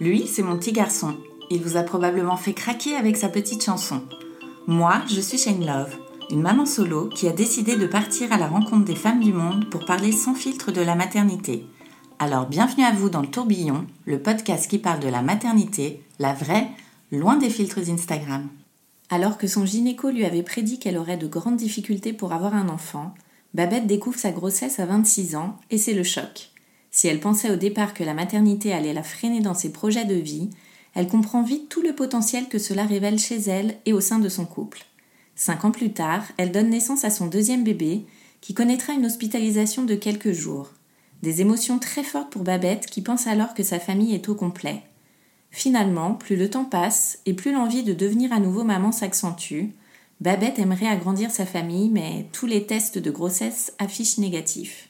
Lui, c'est mon petit garçon. Il vous a probablement fait craquer avec sa petite chanson. Moi, je suis Shane Love, une maman solo qui a décidé de partir à la rencontre des femmes du monde pour parler sans filtre de la maternité. Alors bienvenue à vous dans le tourbillon, le podcast qui parle de la maternité, la vraie, loin des filtres Instagram. Alors que son gynéco lui avait prédit qu'elle aurait de grandes difficultés pour avoir un enfant, Babette découvre sa grossesse à 26 ans et c'est le choc. Si elle pensait au départ que la maternité allait la freiner dans ses projets de vie, elle comprend vite tout le potentiel que cela révèle chez elle et au sein de son couple. Cinq ans plus tard, elle donne naissance à son deuxième bébé, qui connaîtra une hospitalisation de quelques jours. Des émotions très fortes pour Babette, qui pense alors que sa famille est au complet. Finalement, plus le temps passe et plus l'envie de devenir à nouveau maman s'accentue, Babette aimerait agrandir sa famille, mais tous les tests de grossesse affichent négatifs.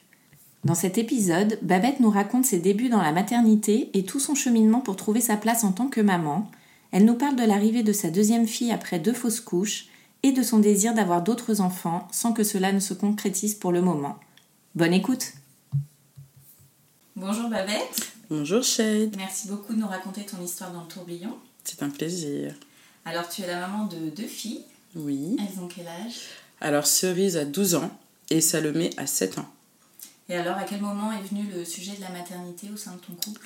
Dans cet épisode, Babette nous raconte ses débuts dans la maternité et tout son cheminement pour trouver sa place en tant que maman. Elle nous parle de l'arrivée de sa deuxième fille après deux fausses couches et de son désir d'avoir d'autres enfants sans que cela ne se concrétise pour le moment. Bonne écoute Bonjour Babette, Bonjour Shade, merci beaucoup de nous raconter ton histoire dans le tourbillon. c'est un plaisir. Alors tu es la maman de deux filles, Oui. elles ont quel âge? Alors Cerise a 12 ans et Salomé a 7 ans. Et alors à quel moment est venu le sujet de la maternité au sein de ton couple?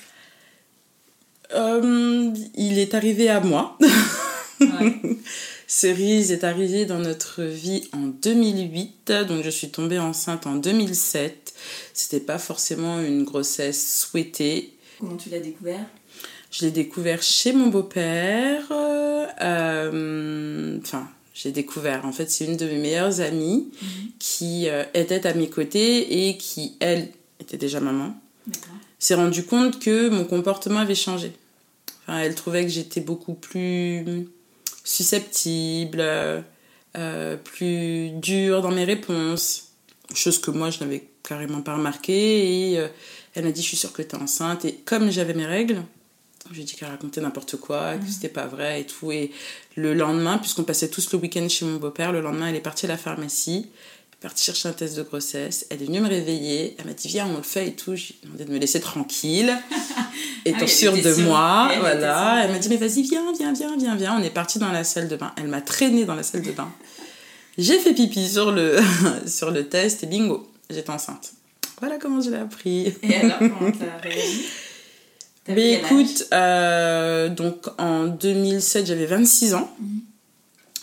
Euh, il est arrivé à moi. Ouais. Cerise est arrivée dans notre vie en 2008, donc je suis tombée enceinte en 2007. C'était pas forcément une grossesse souhaitée. Comment tu l'as découvert? Je l'ai découvert chez mon beau-père. euh, Enfin, j'ai découvert. En fait, c'est une de mes meilleures amies qui euh, était à mes côtés et qui, elle, était déjà maman. S'est rendu compte que mon comportement avait changé. Enfin, elle trouvait que j'étais beaucoup plus susceptible, euh, euh, plus dure dans mes réponses. Chose que moi, je n'avais carrément pas remarqué. Et euh, elle m'a dit, je suis sûre que tu es enceinte. Et comme j'avais mes règles, j'ai dit qu'elle racontait n'importe quoi, que c'était pas vrai et tout. Et le lendemain, puisqu'on passait tous le week-end chez mon beau-père, le lendemain, elle est partie à la pharmacie, elle est partie chercher un test de grossesse. Elle est venue me réveiller. Elle m'a dit, viens, on le fait et tout. J'ai demandé de me laisser tranquille, étant Ah elle sûre de sûre. moi. Elle voilà. Elle m'a dit, mais vas-y, viens, viens, viens, viens, viens. On est parti dans la salle de bain. Elle m'a traînée dans la salle de bain. J'ai fait pipi sur le, sur le test et bingo, j'étais enceinte. Voilà comment je l'ai appris. Et alors, comment t'as réagi? Mais écoute, euh, donc en 2007, j'avais 26 ans.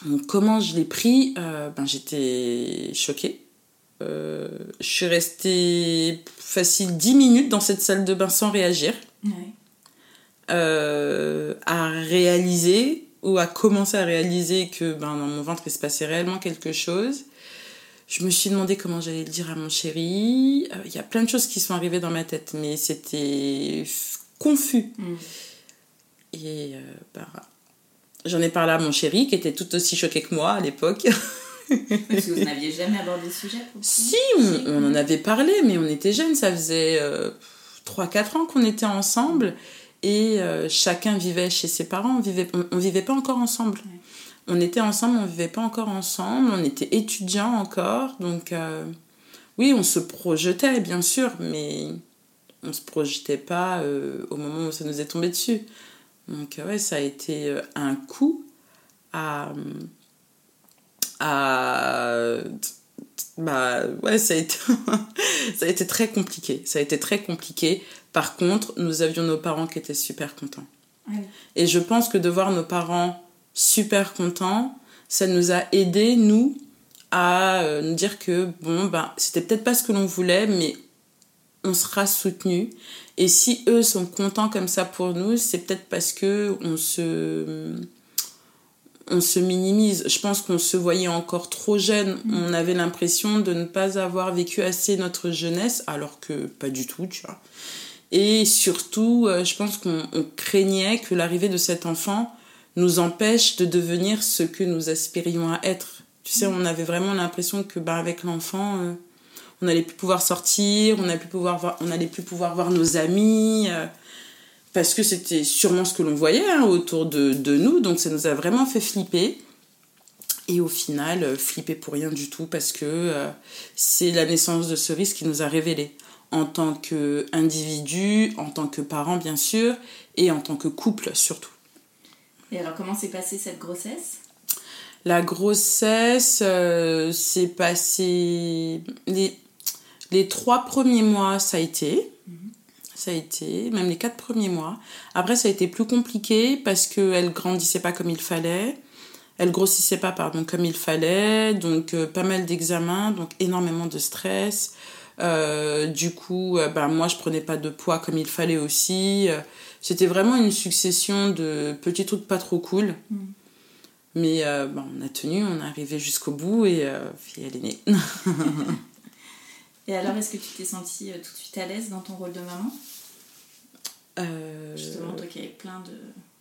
Donc, comment je l'ai pris Euh, ben, J'étais choquée. Euh, je suis restée facile 10 minutes dans cette salle de bain sans réagir, Ouais. à réaliser ou à commencer à réaliser que ben, dans mon ventre il se passait réellement quelque chose. Je me suis demandé comment j'allais le dire à mon chéri. Il y a plein de choses qui sont arrivées dans ma tête, mais c'était confus. Mm. Et euh, bah, j'en ai parlé à mon chéri qui était tout aussi choqué que moi à l'époque. Parce que vous n'aviez jamais abordé le sujet si, on, on en avait parlé, mais on était jeunes, ça faisait euh, 3-4 ans qu'on était ensemble et euh, chacun vivait chez ses parents, on vivait, on, on vivait pas encore ensemble. Ouais. On était ensemble, on vivait pas encore ensemble, on était étudiants encore, donc euh, oui, on se projetait bien sûr, mais on se projetait pas euh, au moment où ça nous est tombé dessus. Donc euh, ouais, ça a été euh, un coup à à bah ouais ça a été ça a été très compliqué ça a été très compliqué par contre nous avions nos parents qui étaient super contents Ouais. et je pense que de voir nos parents super contents ça nous a aidé nous à nous dire que bon ben c'était peut-être pas ce que l'on voulait mais on sera soutenu Et si eux sont contents comme ça pour nous, c'est peut-être parce que on se on se minimise. Je pense qu'on se voyait encore trop jeune. Mm. On avait l'impression de ne pas avoir vécu assez notre jeunesse, alors que pas du tout, tu vois. Et surtout, euh, je pense qu'on craignait que l'arrivée de cet enfant nous empêche de devenir ce que nous aspirions à être. Tu sais, on avait vraiment l'impression que bah, avec l'enfant, euh, on n'allait plus pouvoir sortir, on n'allait plus pouvoir voir, on plus pouvoir voir nos amis. Euh, parce que c'était sûrement ce que l'on voyait hein, autour de, de, nous, donc ça nous a vraiment fait flipper. Et au final, euh, flipper pour rien du tout, parce que euh, c'est la naissance de ce risque qui nous a révélé, en tant qu'individu, en tant que parent bien sûr, et en tant que couple surtout. Et alors comment s'est passée cette grossesse? La grossesse euh, s'est passée... Les, les trois premiers mois, ça a été ça a été, même les quatre premiers mois. Après, ça a été plus compliqué parce qu'elle grandissait pas comme il fallait. Elle grossissait pas, pardon, comme il fallait. Donc, euh, pas mal d'examens, donc énormément de stress. Euh, du coup, euh, ben, moi, je prenais pas de poids comme il fallait aussi. C'était vraiment une succession de petits trucs pas trop cool. Mm. Mais ben, on a tenu, on est arrivé jusqu'au bout et puis elle est née. Et alors, est-ce que tu t'es sentie euh, tout de suite à l'aise dans ton rôle de maman? Euh... Justement, toi qui avais plein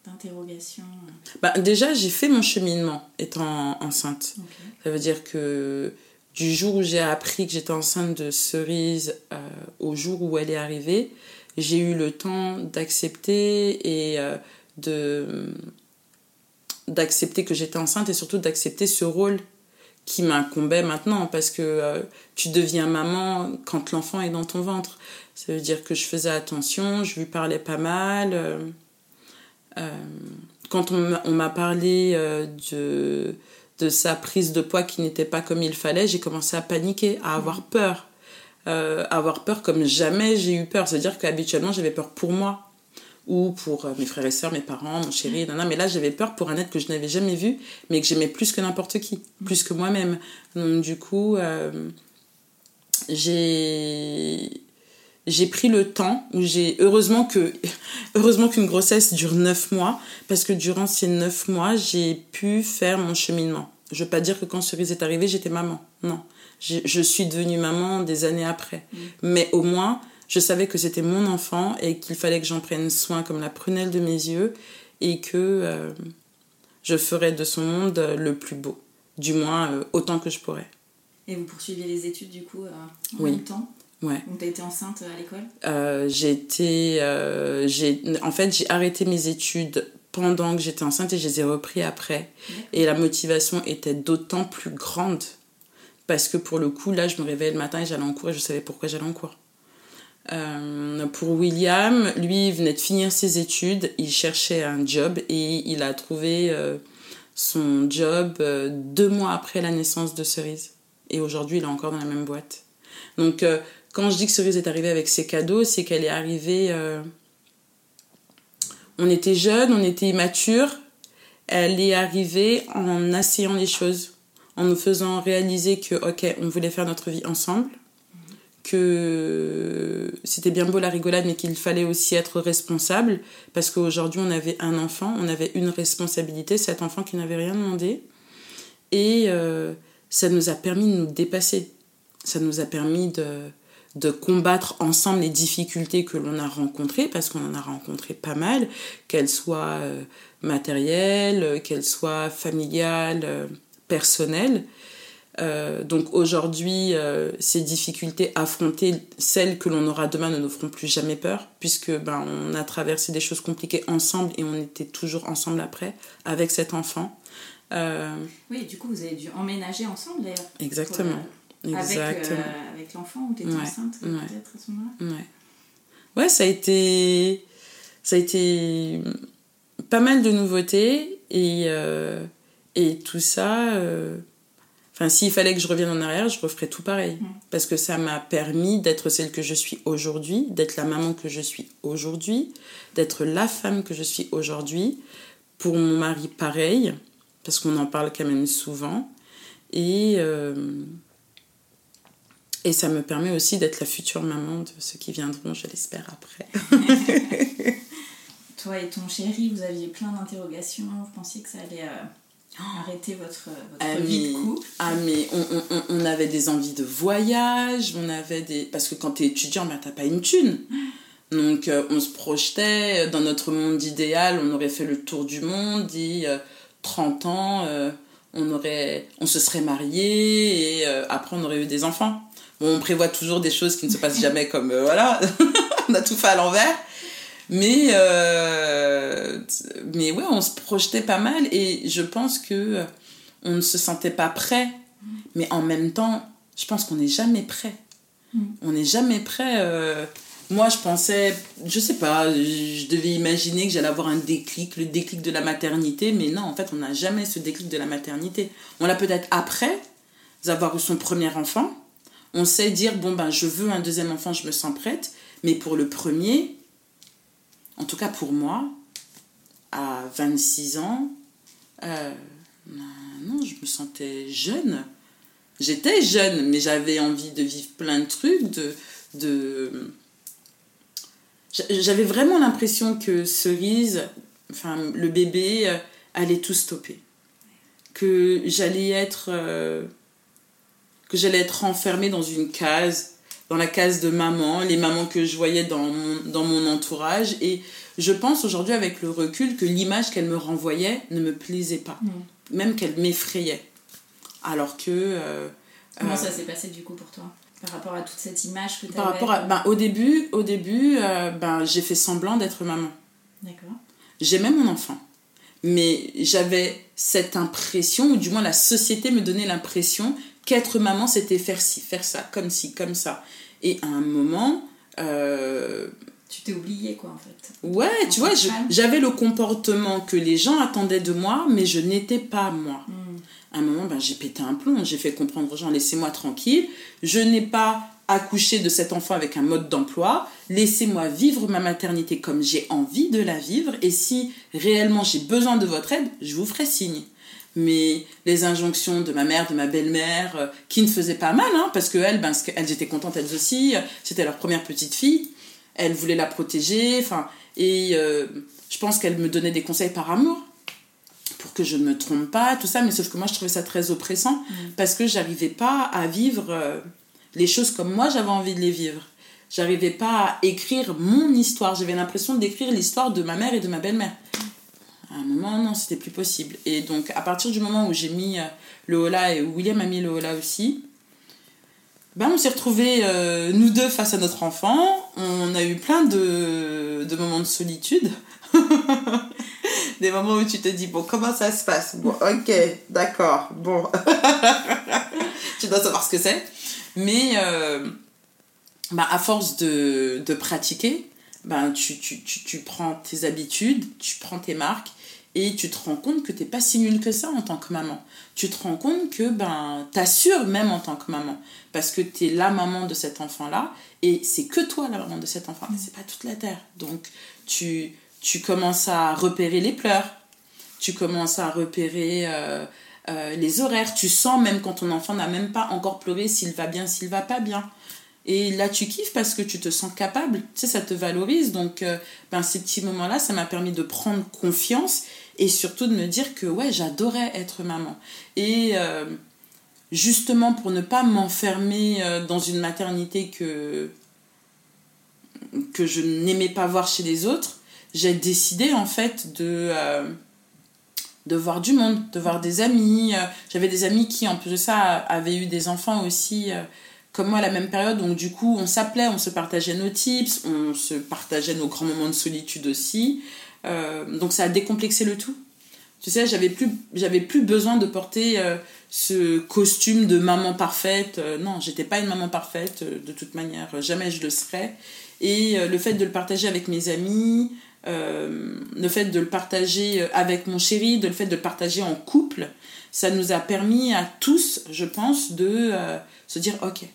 d'interrogations. Bah, déjà, j'ai fait mon cheminement étant enceinte. Ça veut dire que du jour où j'ai appris que j'étais enceinte de Cerise euh, au jour où elle est arrivée, j'ai eu le temps d'accepter et euh, de d'accepter que j'étais enceinte et surtout d'accepter ce rôle qui m'incombait maintenant parce que euh, tu deviens maman quand l'enfant est dans ton ventre. Ça veut dire que je faisais attention, je lui parlais pas mal. Euh, euh, quand on m'a parlé de, sa prise de poids qui n'était pas comme il fallait, j'ai commencé à paniquer, à avoir peur. avoir peur comme jamais j'ai eu peur. C'est-à-dire qu'habituellement j'avais peur pour moi ou pour euh, mes frères et sœurs, mes parents, mon chéri, non, mais là j'avais peur pour un être que je n'avais jamais vu, mais que j'aimais plus que n'importe qui, plus que moi-même. Donc du coup, euh, j'ai j'ai pris le temps où j'ai heureusement que heureusement qu'une grossesse dure neuf mois parce que durant ces neuf mois j'ai pu faire mon cheminement. Je veux pas dire que quand Cerise est arrivée j'étais maman. Non. Je suis devenue maman des années après. Mm. mais au moins je savais que c'était mon enfant et qu'il fallait que j'en prenne soin comme la prunelle de mes yeux et que euh, je ferais de son monde le plus beau, du moins euh, autant que je pourrais. Et vous poursuiviez les études du coup euh, en même temps Ouais. Donc t'as été enceinte à l'école? J'ai été... j'ai, en fait, j'ai arrêté mes études pendant que j'étais enceinte et je les ai repris après. Et la motivation était d'autant plus grande parce que pour le coup, là, je me réveillais le matin et j'allais en cours et je savais pourquoi j'allais en cours. Euh, pour William, lui, il venait de finir ses études, il cherchait un job et il a trouvé euh, son job euh, deux mois après la naissance de Cerise. Et aujourd'hui, il est encore dans la même boîte. Donc, quand je dis que Cerise est arrivée avec ses cadeaux, c'est qu'elle est arrivée... on était jeunes, on était immatures. Elle est arrivée en asseyant les choses, en nous faisant réaliser que, ok, on voulait faire notre vie ensemble que c'était bien beau la rigolade, mais qu'il fallait aussi être responsable, parce qu'aujourd'hui on avait un enfant, on avait une responsabilité, cet enfant qui n'avait rien demandé, et euh, ça nous a permis de nous dépasser, ça nous a permis de, de combattre ensemble les difficultés que l'on a rencontrées, parce qu'on en a rencontré pas mal, qu'elles soient euh, matérielles, qu'elles soient familiales, euh, personnelles. Euh, donc aujourd'hui, euh, ces difficultés affrontées, celles que l'on aura demain, ne nous feront plus jamais peur, puisque ben, on a traversé des choses compliquées ensemble et on était toujours ensemble après, avec cet enfant. Euh, oui, du coup, vous avez dû emménager ensemble d'ailleurs. Exactement. Exactement. Avec, l'enfant ou tu étais enceinte peut-être à ce moment-là? Ouais. ouais, ça a été. Ça a été pas mal de nouveautés et, et tout ça Enfin, s'il fallait que je revienne en arrière, je referais tout pareil. Mm. Parce que ça m'a permis d'être celle que je suis aujourd'hui, d'être la maman que je suis aujourd'hui, d'être la femme que je suis aujourd'hui. Pour mon mari, pareil, parce qu'on en parle quand même souvent. Et, euh, Et ça me permet aussi d'être la future maman de ceux qui viendront, je l'espère, après. Toi et ton chéri, vous aviez plein d'interrogations. Vous pensiez que ça allait euh, arrêter votre, votre Ah, vie de couple Ah, mais on, on- on- avait des envies de voyage, on avait des... Parce que quand t'es étudiant, bah, t'as pas une thune. Donc, euh, on se projetait dans notre monde idéal, on aurait fait le tour du monde, dit euh, 30 ans, euh, on, aurait, on se serait marié et euh, après on aurait eu des enfants. Bon, on prévoit toujours des choses qui ne se passent jamais comme... euh, voilà, on a tout fait à l'envers. Mais, euh, mais ouais, on se projetait pas mal et je pense que euh, on ne se sentait pas prêt. Mais en même temps, je pense qu'on n'est jamais prêt. Mm. On n'est jamais prêt. euh, Moi, je pensais, je sais pas, je devais imaginer que j'allais avoir un déclic, le déclic de la maternité, mais non, en fait, on n'a jamais ce déclic de la maternité. On l'a peut-être après avoir eu son premier enfant. On sait dire, bon, ben, je veux un deuxième enfant, je me sens prête, mais pour le premier, en tout cas pour moi, à 26 ans, euh, non, je me sentais jeune. J'étais jeune, mais j'avais envie de vivre plein de trucs, de... de... J'a- J'avais vraiment l'impression que Cerise, enfin le bébé, euh, allait tout stopper. Que j'allais être... euh, que j'allais être enfermée dans une case, dans la case de maman, les mamans que je voyais dans mon, dans mon entourage. Et je pense aujourd'hui avec le recul que l'image qu'elle me renvoyait ne me plaisait pas, même qu'elle m'effrayait. Alors que... euh, Comment euh, ça s'est passé du coup pour toi Par rapport à toute cette image que tu par rapport à, ben, au début, au début euh, ben, j'ai fait semblant d'être maman. D'accord. J'aimais mon enfant. Mais j'avais cette impression, ou du moins la société me donnait l'impression qu'être maman, c'était faire ci, faire ça, comme ci, comme ça. Et à un moment, euh, Tu t'es oublié quoi en fait. ouais, En tu vois, j'avais le comportement que les gens attendaient de moi, mais je n'étais pas moi. Hmm. À un moment, ben, j'ai pété un plomb, j'ai fait comprendre aux gens, laissez-moi tranquille, je n'ai pas accouché de cet enfant avec un mode d'emploi, laissez-moi vivre ma maternité comme j'ai envie de la vivre, et si réellement j'ai besoin de votre aide, je vous ferai signe. Mais les injonctions de ma mère, de ma belle-mère, euh, qui ne faisaient pas mal, hein, parce qu'elles, ben, elles étaient contentes elles aussi, euh, c'était leur première petite fille, elles voulaient la protéger, enfin, et euh, je pense qu'elles me donnaient des conseils par amour pour que je ne me trompe pas, tout ça, mais sauf que moi je trouvais ça très oppressant parce que j'arrivais pas à vivre euh, les choses comme moi j'avais envie de les vivre. J'arrivais pas à écrire mon histoire, j'avais l'impression d'écrire l'histoire de ma mère et de ma belle-mère. Un moment, non, c'était plus possible. Et donc, à partir du moment où j'ai mis euh, le hola et où William a mis le hola aussi, ben, on s'est retrouvés, euh, nous deux, face à notre enfant. On a eu plein de, moments de solitude. Des moments où tu te dis, bon, comment ça se passe? Bon, ok, d'accord, bon. tu dois savoir ce que c'est. Mais euh, bah, à force de, pratiquer, ben, tu prends tes habitudes, tu prends tes marques et tu te rends compte que t'es pas si nul que ça en tant que maman. Tu te rends compte que ben, t'assures même en tant que maman parce que t'es la maman de cet enfant-là et c'est que toi la maman de cet enfant, c'est pas toute la terre. Donc tu, tu commences à repérer les pleurs, tu commences à repérer euh, euh, les horaires, tu sens même quand ton enfant n'a même pas encore pleuré s'il va bien, s'il va pas bien. Et là, tu kiffes parce que tu te sens capable, tu sais, ça te valorise. Donc, euh, ben, ces petits moments-là, ça m'a permis de prendre confiance et surtout de me dire que, ouais, j'adorais être maman. Et euh, justement, pour ne pas m'enfermer euh, dans une maternité que, que je n'aimais pas voir chez les autres, j'ai décidé, en fait, de... euh, de voir du monde, de voir des amis. J'avais des amis qui, en plus de ça, avaient eu des enfants aussi comme moi à la même période. Donc, du coup, on s'appelait, on se partageait nos tips, on se partageait nos grands moments de solitude aussi. Euh, donc, ça a décomplexé le tout. Tu sais, j'avais plus, j'avais plus besoin de porter euh, ce costume de maman parfaite. Euh, non, j'étais pas une maman parfaite, de toute manière, jamais je le serais. Et le fait de le partager avec mes amis, le fait de le partager avec mon chéri, de le fait de le partager en couple, ça nous a permis à tous, je pense, de se dire ok,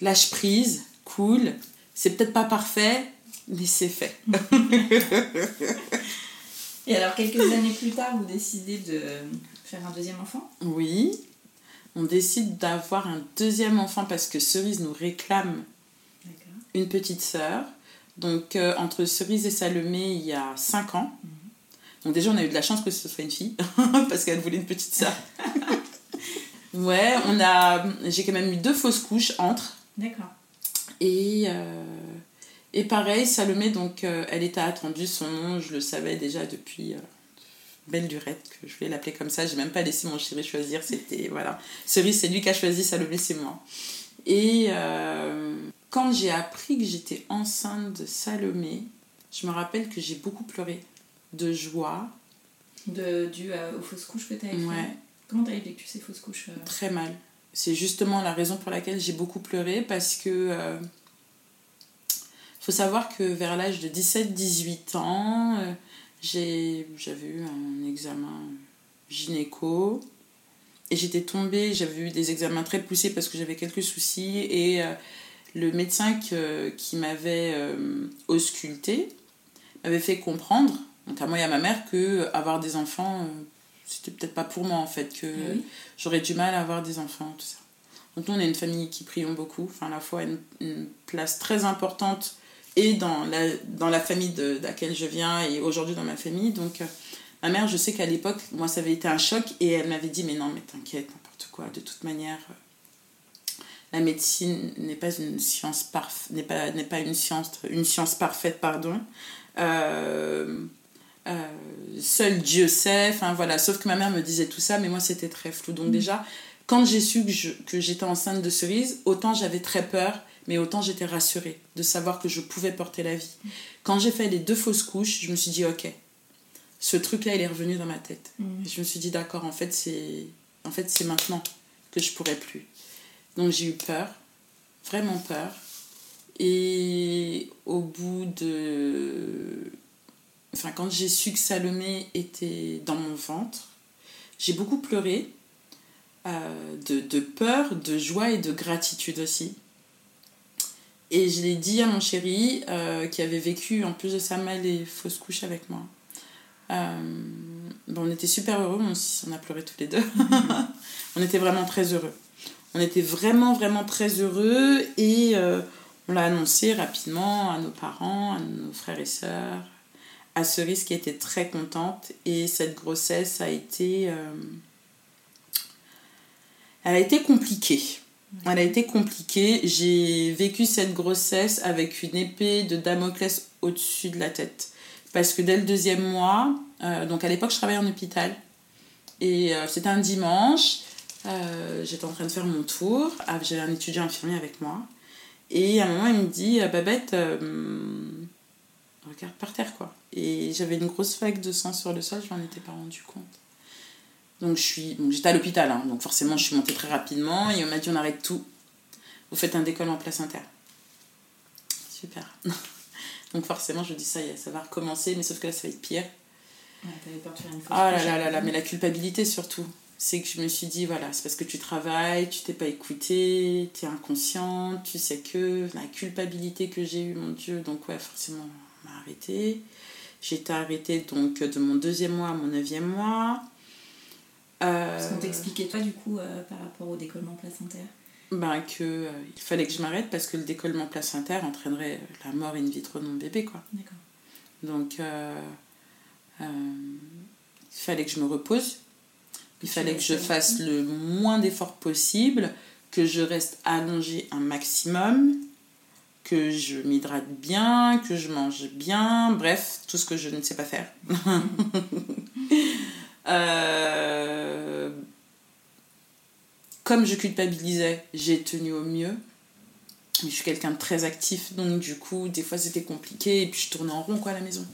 lâche prise, cool, c'est peut-être pas parfait, mais c'est fait. Et alors quelques années plus tard, vous décidez de faire un deuxième enfant? Oui. on décide d'avoir un deuxième enfant parce que Cerise nous réclame une petite sœur. Donc euh, entre Cerise et Salomé, il y a 5 ans. Mhm. Donc déjà, on a eu de la chance que ce soit une fille parce qu'elle voulait une petite sœur. ouais, on a, j'ai quand même eu deux fausses couches entre. D'accord. Et euh, et pareil, Salomé, donc euh, elle était attendue. Son nom, je le savais déjà depuis belle durette que je vais l'appeler comme ça. J'ai même pas laissé mon chéri choisir. C'était voilà, Cerise, c'est lui qui a choisi Salomé, c'est moi. Et quand j'ai appris que j'étais enceinte de Salomé, je me rappelle que j'ai beaucoup pleuré de joie. De, dû aux fausses couches que tu as Ouais. Comment tu as vécu ces fausses couches euh? Très mal. C'est justement la raison pour laquelle j'ai beaucoup pleuré parce que. Euh, faut savoir que vers l'âge de 17-18 ans, euh, j'avais eu un examen gynéco et j'étais tombée, j'avais eu des examens très poussés parce que j'avais quelques soucis et le médecin qui m'avait euh, ausculté m'avait fait comprendre, donc à moi et à ma mère, que avoir des enfants, euh, c'était peut-être pas pour moi en fait, que ah j'aurais du mal à avoir des enfants, tout ça. Donc nous, on est une famille qui prions beaucoup, enfin la foi a une, place très importante et dans la, dans la famille de, laquelle je viens et aujourd'hui dans ma famille. Donc euh, ma mère, je sais qu'à l'époque, moi ça avait été un choc et elle m'avait dit mais non mais t'inquiète, n'importe quoi, de toute manière la médecine n'est pas une science parfaite, n'est pas, n'est pas une science, une science parfaite, pardon. Euh, euh, seul Dieu sait, enfin voilà, sauf que ma mère me disait tout ça, mais moi c'était très flou. Donc mm. déjà, quand j'ai su que, que j'étais enceinte de cerise, autant j'avais très peur, mais autant j'étais rassurée de savoir que je pouvais porter la vie. Quand j'ai fait les deux fausses couches, je me suis dit, ok, ce truc-là, il est revenu dans ma tête. Mm. je me suis dit, d'accord, en fait, c'est en fait, c'est maintenant que je pourrais plus. Donc j'ai eu peur, vraiment peur. Et au bout de... Enfin, quand j'ai su que Salomé était dans mon ventre, j'ai beaucoup pleuré. Euh, de, peur, de joie et de gratitude aussi. Et je l'ai dit à mon chéri, euh, qui avait vécu en plus de ça mal les fausses couches avec moi. Euh, on était super heureux, on, on a pleuré tous les deux. on était vraiment très heureux. On était vraiment, vraiment très heureux et euh, on l'a annoncé rapidement à nos parents, à nos frères et sœurs, à Cerise qui était très contente. Et cette grossesse a été. Elle a été compliquée. Elle a été compliquée. J'ai vécu cette grossesse avec une épée de Damoclès au-dessus de la tête. Parce que dès le deuxième mois, euh, donc à l'époque je travaillais en hôpital, et c'était un dimanche, euh, j'étais en train de faire mon tour. Ah, J'avais un étudiant infirmier avec moi. Et à un moment, il me dit euh, Babette, euh, regarde par terre, quoi. Et j'avais une grosse vague de sang sur le sol, je m'en étais pas rendu compte. Donc, je suis... j'étais à l'hôpital, hein. donc forcément, je suis montée très rapidement. Et on m'a dit On arrête tout. Vous faites un décolle en placentaire. Super. donc, forcément, je dis Ça y est, ça va recommencer, mais sauf que là, ça va être pire. Ouais, peur de faire une Ah là là là là, mais la culpabilité surtout c'est que je me suis dit, voilà, c'est parce que tu travailles, tu t'es pas écouté, tu es inconsciente, tu sais que la culpabilité que j'ai eue, mon Dieu, donc ouais, forcément, on m'a arrêté. J'étais arrêtée donc de mon deuxième mois à mon neuvième mois. Euh, Parce qu'on t'expliquait toi du coup euh, par rapport au décollement placentaire ben, que euh, il fallait que je m'arrête parce que le décollement placentaire entraînerait la mort in vitro de mon bébé quoi. Donc il fallait que je me repose il fallait que je fasse le moins d'efforts possible, que je reste allongée un maximum, que je m'hydrate bien, que je mange bien, bref, tout ce que je ne sais pas faire. Euh, comme je culpabilisais, j'ai tenu au mieux. Je suis quelqu'un de très actif, donc du coup, des fois c'était compliqué, et puis je tournais en rond quoi à la maison.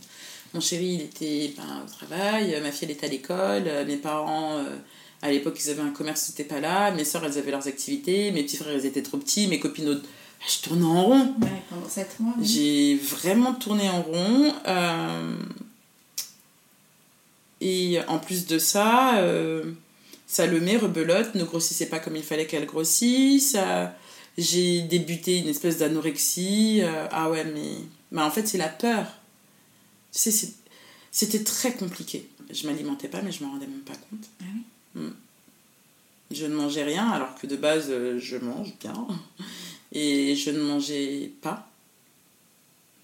Mon chéri, il était ben, au travail, ma fille, elle était à l'école, mes parents, euh, à l'époque, ils avaient un commerce, c'était pas là, mes soeurs, elles avaient leurs activités, mes petits frères, ils étaient trop petits, mes copines, autres... je tournais en rond. Ouais, pendant 7 mois. J'ai vraiment tourné en rond. Euh, et en plus de ça, euh, Salomé, rebelote, ne grossissait pas comme il fallait qu'elle grossisse. J'ai débuté une espèce d'anorexie. ah ouais, mais... en fait, c'est la peur c'était très compliqué. Je m'alimentais pas, mais je me rendais même pas compte. Ah oui. Mm. Je ne mangeais rien alors que de base euh, je mange bien. Et je ne mangeais pas.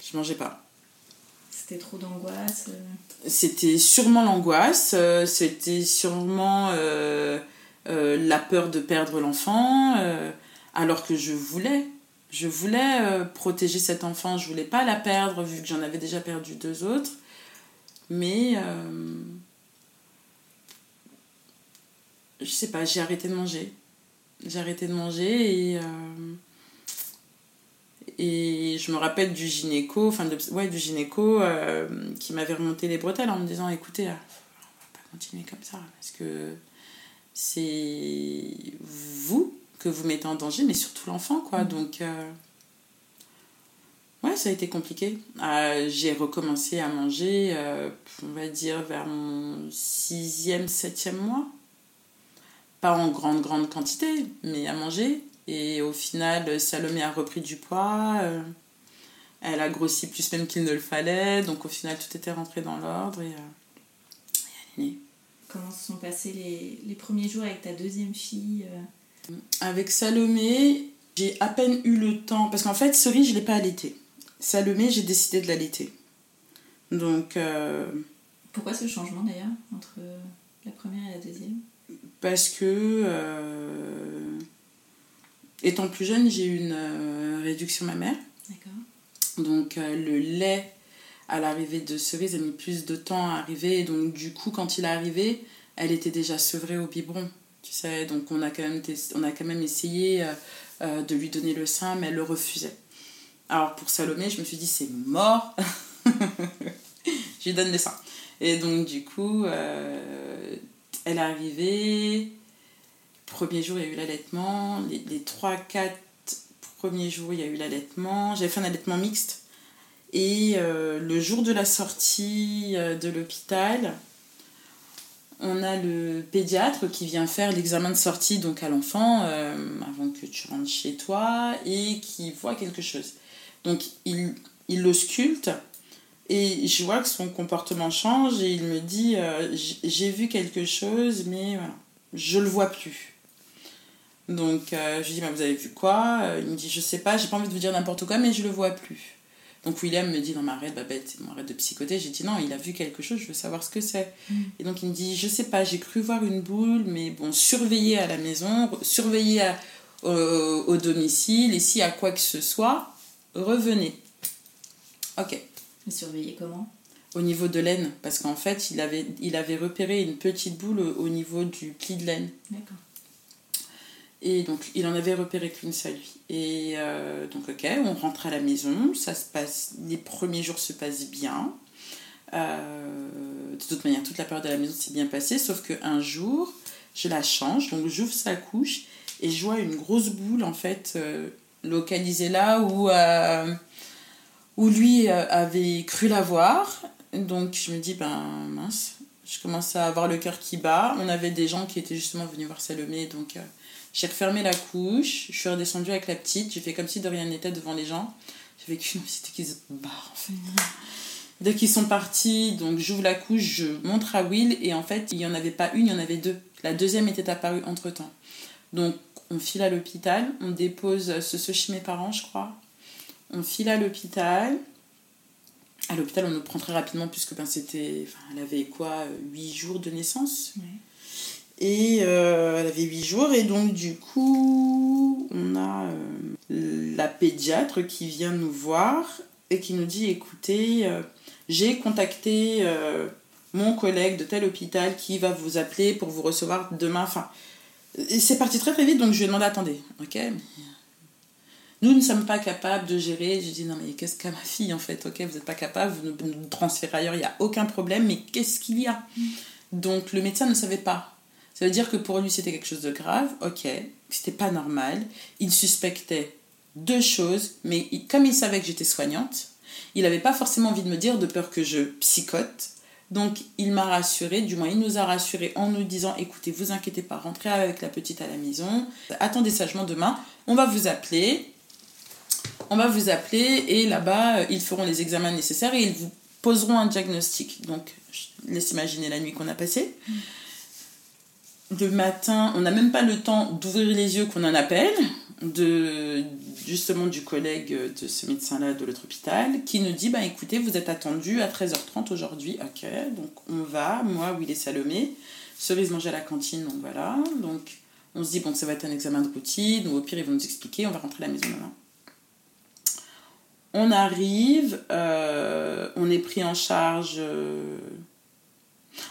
Je mangeais pas. C'était trop d'angoisse euh. C'était sûrement l'angoisse, euh, c'était sûrement euh, la peur de perdre l'enfant, alors que je voulais. Je voulais protéger cet enfant, je voulais pas la perdre vu que j'en avais déjà perdu deux autres. Mais je sais pas, j'ai arrêté de manger. J'ai arrêté de manger et, et je me rappelle du gynéco, enfin de, ouais, du gynéco euh, qui m'avait remonté les bretelles en me disant écoutez, euh, on va pas continuer comme ça parce que c'est vous que vous mettez en danger, mais surtout l'enfant quoi. Donc euh, ouais, ça a été compliqué. Euh, j'ai recommencé à manger, on va dire vers mon sixième, septième mois pas en grande grande quantité, mais à manger. Et au final, Salomé a repris du poids. euh, elle a grossi plus même qu'il ne le fallait. Donc au final, tout était rentré dans l'ordre et, euh, et elle est née. Comment se sont passés les, les premiers jours avec ta deuxième fille euh? Avec Salomé, j'ai à peine eu le temps. Parce qu'en fait, Cerise, je ne l'ai pas allaité. Salomé, j'ai décidé de l'allaiter. Donc, euh, Pourquoi ce changement d'ailleurs entre la première et la deuxième? parce que, euh, étant plus jeune, j'ai eu une euh, réduction mammaire. D'accord. Donc euh, le lait à l'arrivée de Cerise a mis plus de temps à arriver. Et donc du coup, quand il est arrivé, elle était déjà sevrée au biberon. Tu sais, donc on a quand même, on a quand même essayé euh, euh, de lui donner le sein, mais elle le refusait. Alors pour Salomé, je me suis dit, c'est mort. je lui donne le sein. Et donc du coup, euh, elle est arrivée. Premier jour, il y a eu l'allaitement. Les, les 3-4 premiers jours, il y a eu l'allaitement. J'avais fait un allaitement mixte. Et euh, le jour de la sortie euh, de l'hôpital, on a le pédiatre qui vient faire l'examen de sortie donc à l'enfant euh, avant que tu rentres chez toi et qui voit quelque chose. Donc il, il l'ausculte et je vois que son comportement change et il me dit j'ai vu quelque chose mais voilà, je le vois plus. Donc euh, je lui dis bah, vous avez vu quoi? Euh, Il me dit je sais pas, j'ai pas envie de vous dire n'importe quoi mais je le vois plus. Donc William me dit non mais arrête Babette, arrête de psychoter. J'ai dit non il a vu quelque chose, je veux savoir ce que c'est. Et donc il me dit je sais pas, j'ai cru voir une boule mais bon surveillez à la maison, surveillez à- au, au domicile et si à quoi que ce soit, revenez. Ok Mais surveiller comment? Au niveau de l'aine, parce qu'en fait, il avait, il avait repéré une petite boule au, au niveau du pli de l'aine. D'accord. Et donc, il en avait repéré qu'une seule, lui. Et euh, donc, ok, on rentre à la maison, ça se passe, les premiers jours se passent bien. Euh, de toute manière, toute la période à la maison s'est bien passée, sauf qu'un jour, je la change, donc j'ouvre sa couche et je vois une grosse boule, en fait, euh, localisée là où, où lui avait cru la voir. Donc, je me dis, ben mince, je commence à avoir le cœur qui bat. On avait des gens qui étaient justement venus voir Salomé, donc j'ai refermé la couche, je suis redescendue avec la petite, j'ai fait comme si de rien n'était devant les gens. J'ai vécu petite qu'ils se barrent en fait. Dès qu'ils sont partis, donc j'ouvre la couche, je montre à Will et en fait il n'y en avait pas une, il y en avait deux. La deuxième était apparue entre temps. Donc on file à l'hôpital, on dépose ce, ce chez mes parents, je crois. On file à l'hôpital. À l'hôpital, on nous prend très rapidement puisque ben, c'était. Enfin, elle avait quoi 8 jours de naissance? Et euh, elle avait 8 jours, et donc du coup, on a euh, la pédiatre qui vient nous voir et qui nous dit écoutez, euh, j'ai contacté mon collègue de tel hôpital qui va vous appeler pour vous recevoir demain. Enfin, c'est parti très très vite, donc je lui ai demandé attendez, ok nous ne sommes pas capables de gérer. Je dis non, mais qu'est-ce qu'a ma fille en fait Ok, vous n'êtes pas capable, vous nous, nous transférez ailleurs, il n'y a aucun problème, mais qu'est-ce qu'il y a? Donc le médecin ne savait pas. Ça veut dire que pour lui c'était quelque chose de grave, ok, c'était pas normal. Il suspectait deux choses, mais comme il savait que j'étais soignante, il n'avait pas forcément envie de me dire de peur que je psychote. Donc il m'a rassuré, du moins il nous a rassuré en nous disant écoutez, vous inquiétez pas, rentrez avec la petite à la maison, attendez sagement demain, on va vous appeler, on va vous appeler et là-bas euh, ils feront les examens nécessaires et ils vous poseront un diagnostic. Donc je laisse imaginer la nuit qu'on a passée. Le matin, on n'a même pas le temps d'ouvrir les yeux qu'on en appelle, de, justement du collègue de ce médecin-là de l'autre hôpital, qui nous dit, bah écoutez, vous êtes attendu à 13h30 aujourd'hui, ok, donc on va, moi, Will et Salomé, Cerise manger à la cantine, donc voilà, donc on se dit, bon, ça va être un examen de routine, ou au pire, ils vont nous expliquer, on va rentrer à la maison maintenant. On arrive, euh, on est pris en charge... Euh,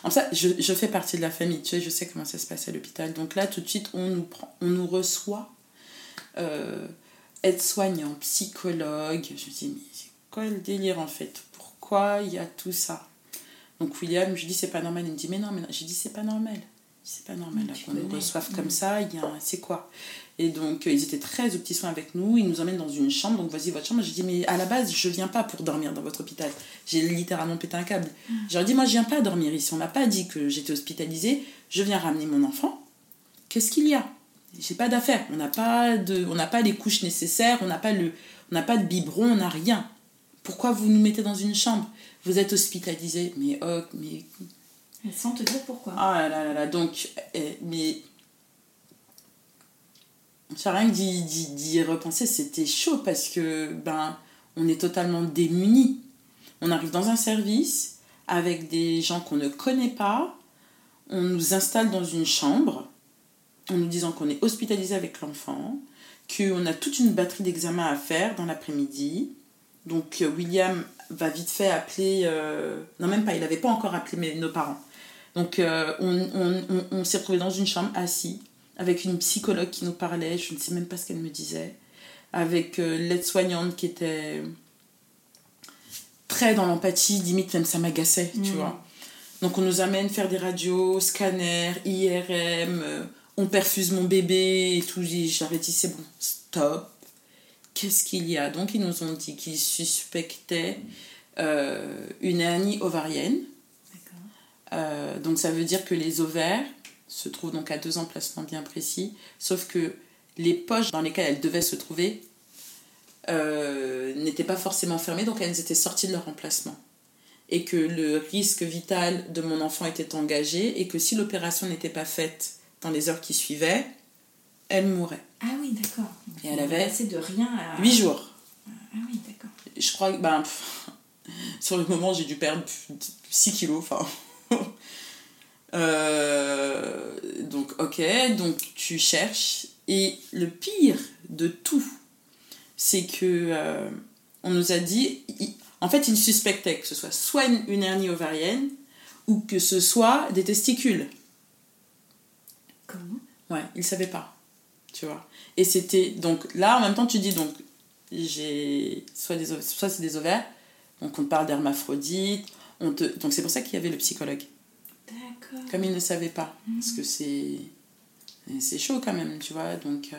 en ça, je, je, fais partie de la famille, tu sais, je sais comment ça se passe à l'hôpital. Donc là, tout de suite, on nous, prend, on nous reçoit euh, aide-soignant, psychologue. Je me dis, mais c'est quoi le délire en fait? Pourquoi il y a tout ça? Donc William, je dis, c'est pas normal. Il me dit, mais non, mais non. J'ai dit, c'est pas normal. C'est pas normal qu'on nous reçoive comme ça. Il y a, c'est quoi? Et donc, euh, ils étaient très au petit soin avec nous. Ils nous emmènent dans une chambre. Donc, vas-y, votre chambre. J'ai dit, mais à la base, je viens pas pour dormir dans votre hôpital. J'ai littéralement pété un câble. Mm. J'ai dit, moi, je viens pas dormir ici. On m'a pas dit que j'étais hospitalisée. Je viens ramener mon enfant. Qu'est-ce qu'il y a? J'ai pas d'affaires. On n'a pas de, on n'a pas les couches nécessaires, on n'a pas le, on n'a pas de biberon, on n'a rien. Pourquoi vous nous mettez dans une chambre? Vous êtes hospitalisé, mais oh, mais. Sans te dire pourquoi. Ah là là là, donc, eh, mais. Rien que d'y repenser, c'était chaud parce que, ben, on est totalement démunis. On arrive dans un service avec des gens qu'on ne connaît pas, on nous installe dans une chambre, en nous disant qu'on est hospitalisé avec l'enfant, qu'on a toute une batterie d'examens à faire dans l'après-midi. Donc euh, William va vite fait appeler... Euh, non, même pas, il n'avait pas encore appelé nos parents. Donc euh, on, on, on, s'est retrouvé dans une chambre assis avec une psychologue qui nous parlait, je ne sais même pas ce qu'elle me disait, avec l'aide-soignante qui était très dans l'empathie, limite même ça m'agaçait, tu mm. vois. Donc on nous amène faire des radios, scanners, IRM, on perfuse mon bébé et tout. J'avais dit, c'est bon, stop. Qu'est-ce qu'il y a? Donc, ils nous ont dit qu'ils suspectaient euh, une hernie ovarienne. Euh, donc, ça veut dire que les ovaires se trouvent donc à deux emplacements bien précis, sauf que les poches dans lesquelles elles devaient se trouver euh, n'étaient pas forcément fermées, donc elles étaient sorties de leur emplacement. Et que le risque vital de mon enfant était engagé, et que si l'opération n'était pas faite dans les heures qui suivaient, elle mourait. Ah oui, d'accord. Et elle avait de rien à 8 jours. Ah oui, d'accord. Je crois que ben, sur le moment, j'ai dû perdre 6 kilos. Enfin. Euh, donc, ok, donc tu cherches. Et le pire de tout, c'est que euh, on nous a dit. en fait, ils suspectaient que ce soit soit une hernie ovarienne ou que ce soit des testicules. Comment? Ouais, il savait pas. Tu vois. Et c'était. Donc là, en même temps, tu dis donc, j'ai. Soit, des, soit c'est des ovaires, donc on te parle d'hermaphrodite. On te... Donc c'est pour ça qu'il y avait le psychologue. D'accord. Comme il ne savait pas. Parce que c'est. C'est chaud quand même, tu vois. Donc. Euh,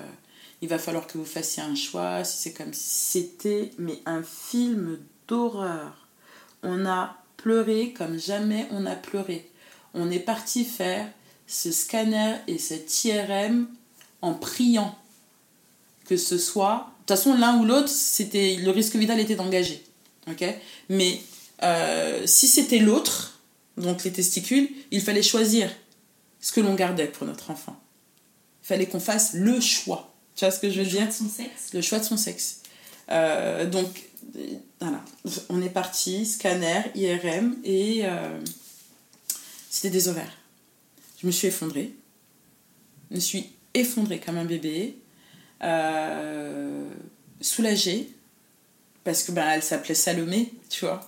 il va falloir que vous fassiez un choix. Si c'est comme si c'était mais un film d'horreur. On a pleuré comme jamais on a pleuré. On est parti faire ce scanner et cet IRM en priant que ce soit. De toute façon, l'un ou l'autre, c'était le risque vital était d'engager. ok? Mais euh, si c'était l'autre, donc les testicules, il fallait choisir ce que l'on gardait pour notre enfant. Il fallait qu'on fasse le choix. Tu vois ce que je veux le dire choix de son sexe. Le choix de son sexe. Euh, donc, voilà. On est parti, scanner, IRM, et euh, c'était des ovaires. Je me suis effondrée. Je me suis effondrée comme un bébé. Euh, soulagée. Parce que ben, elle s'appelait Salomé, tu vois.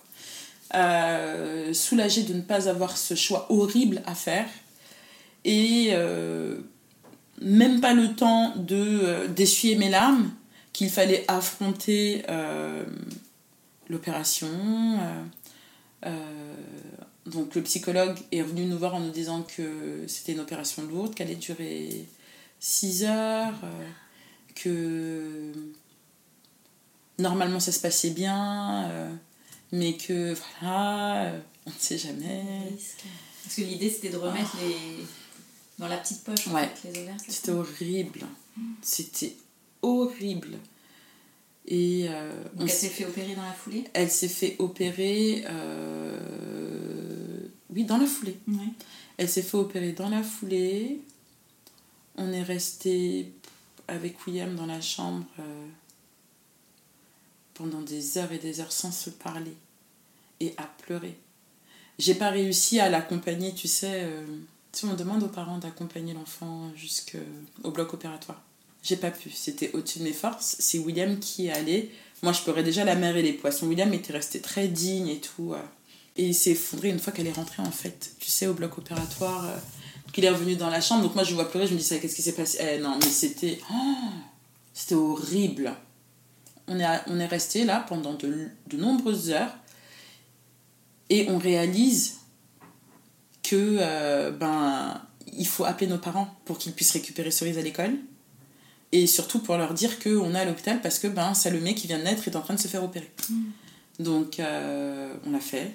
Euh, soulagée de ne pas avoir ce choix horrible à faire. Et euh, même pas le temps de d'essuyer mes larmes qu'il fallait affronter l'opération donc le psychologue est venu nous voir en nous disant que c'était une opération lourde, qu'elle allait durer 6 heures, euh, que normalement ça se passait bien, euh, mais que voilà, euh, on ne sait jamais. Parce que l'idée c'était de remettre les dans la petite poche en fait, les ovaires. C'était horrible. C'était horrible. Et Donc elle s'est fait opérer dans la foulée Elle s'est fait opérer oui, dans la foulée. Elle s'est fait opérer dans la foulée. on est resté avec William dans la chambre euh, pendant des heures et des heures sans se parler et à pleurer. J'ai pas réussi à l'accompagner, tu sais. Euh, si on demande aux parents d'accompagner l'enfant jusqu'au bloc opératoire. J'ai pas pu, c'était au-dessus de mes forces. C'est William qui est allé. Moi, je pleurais déjà la mer et les poissons. William était resté très digne et tout. Euh. Et il s'est effondré une fois qu'elle est rentrée, en fait. Tu sais, au bloc opératoire, euh, qu'il est revenu dans la chambre. Donc, moi, je vois pleurer, je me dis, qu'est-ce qui s'est passé? Eh, Non, mais c'était. Oh, c'était horrible. On est, on est resté là pendant de, de nombreuses heures. Et on réalise que euh, ben il faut appeler nos parents pour qu'ils puissent récupérer Cerise à l'école et surtout pour leur dire qu'on est à l'hôpital parce que ben Salomé qui vient de naître est en train de se faire opérer. Mm. Donc euh, on l'a fait.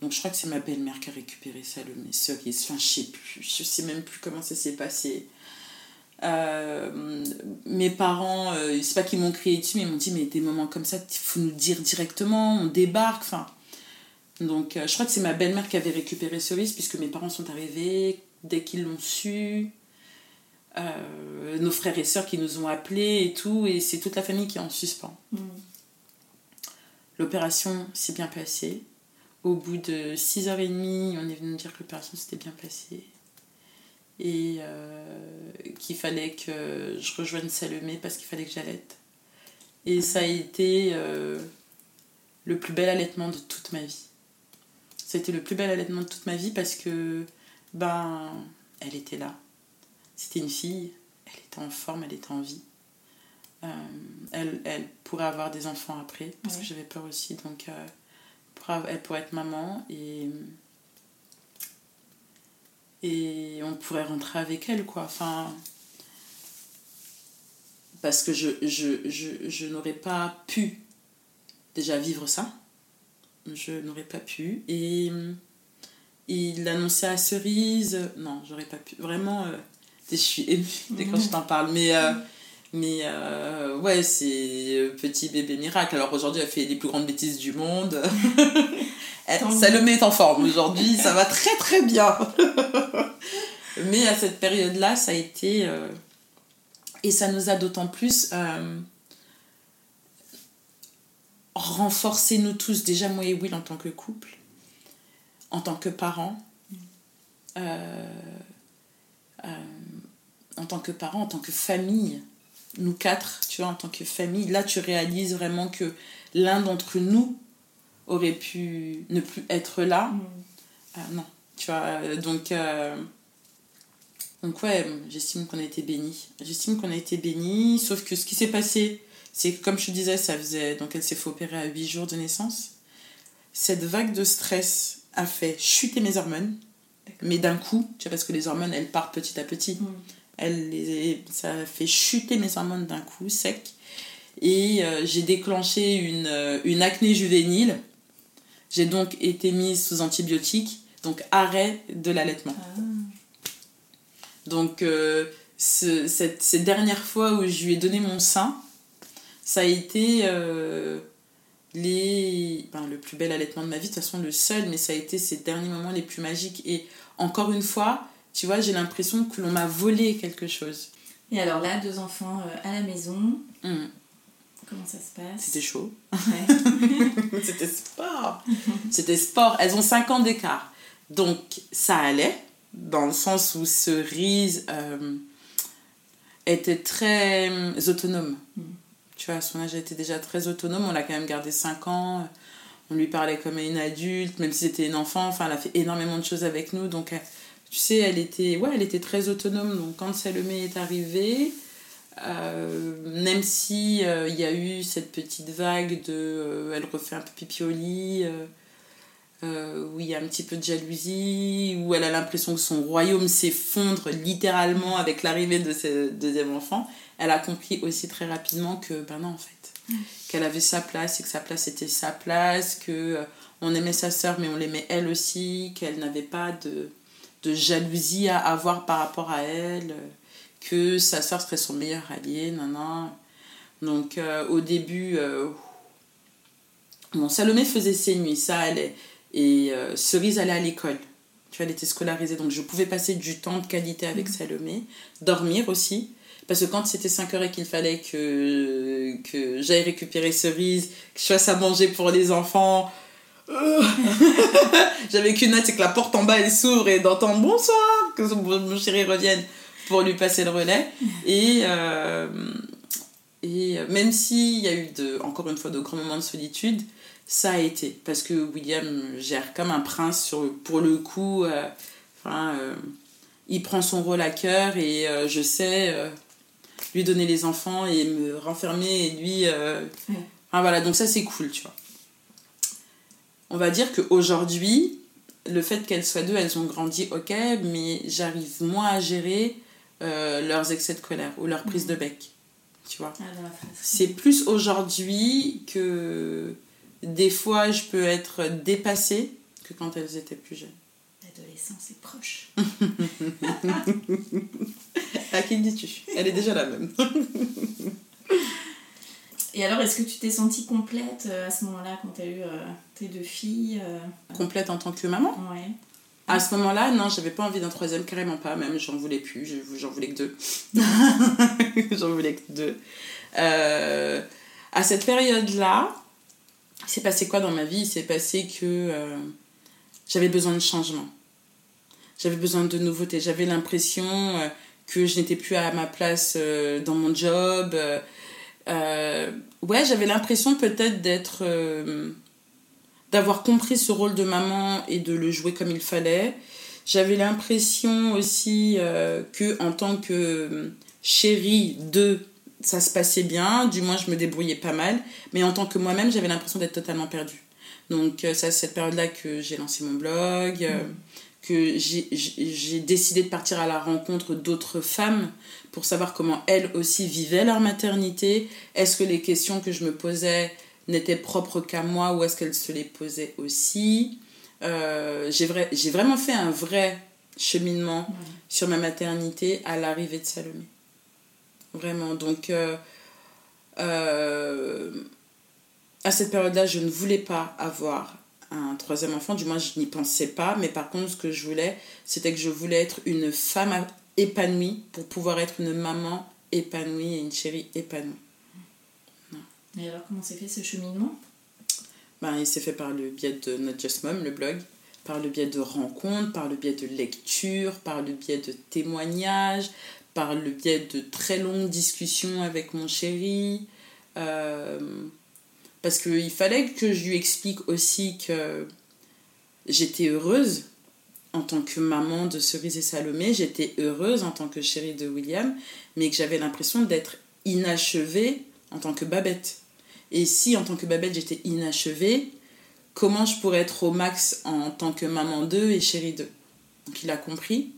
Donc je crois que c'est ma belle-mère qui a récupéré Salomé, Cerise. Enfin je sais plus, je sais même plus comment ça s'est passé. Euh, mes parents, c'est pas qu'ils m'ont crié dessus, mais ils m'ont dit mais des moments comme ça, il faut nous dire directement, on débarque. Enfin, donc, euh, je crois que c'est ma belle-mère qui avait récupéré Cerise, puisque mes parents sont arrivés dès qu'ils l'ont su. Euh, nos frères et sœurs qui nous ont appelés et tout, et c'est toute la famille qui est en suspens. Mm. L'opération s'est bien passée. Au bout de 6h30, on est venu nous dire que l'opération s'était bien passée. Et euh, qu'il fallait que je rejoigne Salomé parce qu'il fallait que j'allaite. Et ça a été le plus bel allaitement de toute ma vie. C'était le plus bel allaitement de toute ma vie parce que, ben, elle était là. C'était une fille, elle était en forme, elle était en vie. Euh, elle, elle, pourrait avoir des enfants après, parce que j'avais peur aussi. Donc, euh, elle pourrait être maman et. Et on pourrait rentrer avec elle, quoi. Enfin. Parce que je, je, je, je n'aurais pas pu déjà vivre ça je n'aurais pas pu. Et il l'annonçait à Cerise. Non, j'aurais pas pu. Vraiment, euh, je suis émue dès quand je t'en parle. Mais, euh, mais euh, ouais, c'est petit bébé miracle. Alors aujourd'hui, elle fait les plus grandes bêtises du monde. Salomé est en forme aujourd'hui, ça va très très bien. mais à cette période-là, ça a été. et ça nous a d'autant plus renforcer nous tous, déjà moi et Will en tant que couple, en tant que parents, euh, euh, en tant que parents, en tant que famille, nous quatre, tu vois, en tant que famille, là tu réalises vraiment que l'un d'entre nous aurait pu ne plus être là. Mm. Euh, non, tu vois, donc... donc ouais, j'estime qu'on a été bénis. J'estime qu'on a été bénis, sauf que ce qui s'est passé c'est comme je te disais, ça faisait. Donc, elle s'est fait opérer à 8 jours de naissance. Cette vague de stress a fait chuter mes hormones, mais d'un coup, tu vois, parce que les hormones, elles partent petit à petit. Mm. Elle les, ça a fait chuter mes hormones d'un coup, sec. Et euh, j'ai déclenché une, euh, une acné juvénile. J'ai donc été mise sous antibiotiques, donc arrêt de l'allaitement. Ah. Donc, euh, ce, cette, cette dernière fois où je lui ai donné mon sein, ça a été euh, les, ben, le plus bel allaitement de ma vie, de toute façon le seul, mais ça a été ces derniers moments les plus magiques. Et encore une fois, tu vois, j'ai l'impression que l'on m'a volé quelque chose. Et alors là, deux enfants euh, à la maison. Mmh. Comment ça se passe C'était chaud. C'était sport. C'était sport. Elles ont 5 ans d'écart. Donc ça allait, dans le sens où Cerise euh, était très autonome. Mmh. Tu vois, à son âge, elle était déjà très autonome. On l'a quand même gardé 5 ans. On lui parlait comme une adulte, même si c'était une enfant. Enfin, elle a fait énormément de choses avec nous. Donc, tu sais, elle était, ouais, elle était très autonome. Donc, quand Salomé est arrivée, euh, même si euh, il y a eu cette petite vague de euh, elle refait un peu pipi au lit où il y a un petit peu de jalousie où elle a l'impression que son royaume s'effondre littéralement avec l'arrivée de ce deuxième enfant elle a compris aussi très rapidement que, ben non, en fait, qu'elle avait sa place et que sa place était sa place, que on aimait sa sœur, mais on l'aimait elle aussi, qu'elle n'avait pas de, de jalousie à avoir par rapport à elle, que sa sœur serait son meilleur allié, non, non. Donc, euh, au début, euh, bon, Salomé faisait ses nuits, ça allait. Et Cerise allait à l'école. Tu vois, elle était scolarisée, donc je pouvais passer du temps de qualité avec Mhm. Salomé, dormir aussi. Parce que quand c'était 5 heures et qu'il fallait que, que j'aille récupérer cerise, que je fasse à manger pour les enfants, euh, j'avais qu'une hâte, c'est que la porte en bas elle s'ouvre et d'entendre bonsoir, que mon chéri revienne pour lui passer le relais. Et, euh, et même s'il y a eu de, encore une fois de grands moments de solitude, ça a été. Parce que William gère comme un prince sur, pour le coup. euh, enfin, euh, il prend son rôle à cœur et euh, je sais euh, lui donner les enfants et me renfermer et lui. euh, Ouais. enfin, voilà, donc ça c'est cool, tu vois. On va dire qu'aujourd'hui, le fait qu'elles soient deux, elles ont grandi, ok, mais j'arrive moins à gérer euh, leurs excès de colère ou leur prise de bec. Tu vois Ah, c'est plus aujourd'hui que des fois je peux être dépassée que quand elles étaient plus jeunes. L'adolescence est proche. À qui le dis-tu? Elle est déjà la même. Et alors, est-ce que tu t'es sentie complète euh, à ce moment-là quand tu as eu euh, tes deux filles euh, Complète en tant que maman? Ouais. À ce moment-là, non, j'avais pas envie d'un troisième, carrément pas, même j'en voulais plus, je- j'en voulais que deux. j'en voulais que deux. Euh, à cette période-là, s'est passé quoi dans ma vie? Il s'est passé que euh, j'avais besoin de changement. J'avais besoin de nouveautés. J'avais l'impression euh, que je n'étais plus à ma place dans mon job. ouais, j'avais l'impression peut-être d'être. D'avoir compris ce rôle de maman et de le jouer comme il fallait. J'avais l'impression aussi euh, que en tant que euh, chérie de ça se passait bien, du moins je me débrouillais pas mal, mais en tant que moi-même, j'avais l'impression d'être totalement perdue. Donc euh, c'est à cette période-là que j'ai lancé mon blog, euh, que j'ai- j'ai j'ai décidé de partir à la rencontre d'autres femmes pour savoir comment elles aussi vivaient leur maternité. Est-ce que les questions que je me posais n'étaient propres qu'à moi ou est-ce qu'elles se les posaient aussi Euh, J'ai vrai, j'ai vraiment fait un vrai cheminement sur ma maternité à l'arrivée de Salomé. Vraiment. Donc, euh, euh, à cette période-là, je ne voulais pas avoir un troisième enfant, du moins je n'y pensais pas, mais par contre ce que je voulais, c'était que je voulais être une femme épanouie pour pouvoir être une maman épanouie et une chérie épanouie. Et alors, comment s'est fait ce cheminement? Ben, il s'est fait par le biais de Not Just Mom, le blog, par le biais de rencontres, par le biais de lectures, par le biais de témoignages, par le biais de très longues discussions avec mon chéri. Euh, parce qu'il fallait que je lui explique aussi que j'étais heureuse en tant que maman de Cerise et Salomé, j'étais heureuse en tant que chérie de William, mais que j'avais l'impression d'être inachevée en tant que Babette. Et si en tant que Babette j'étais inachevée, comment je pourrais être au max en tant que maman d'eux et chérie d'eux Donc il a compris.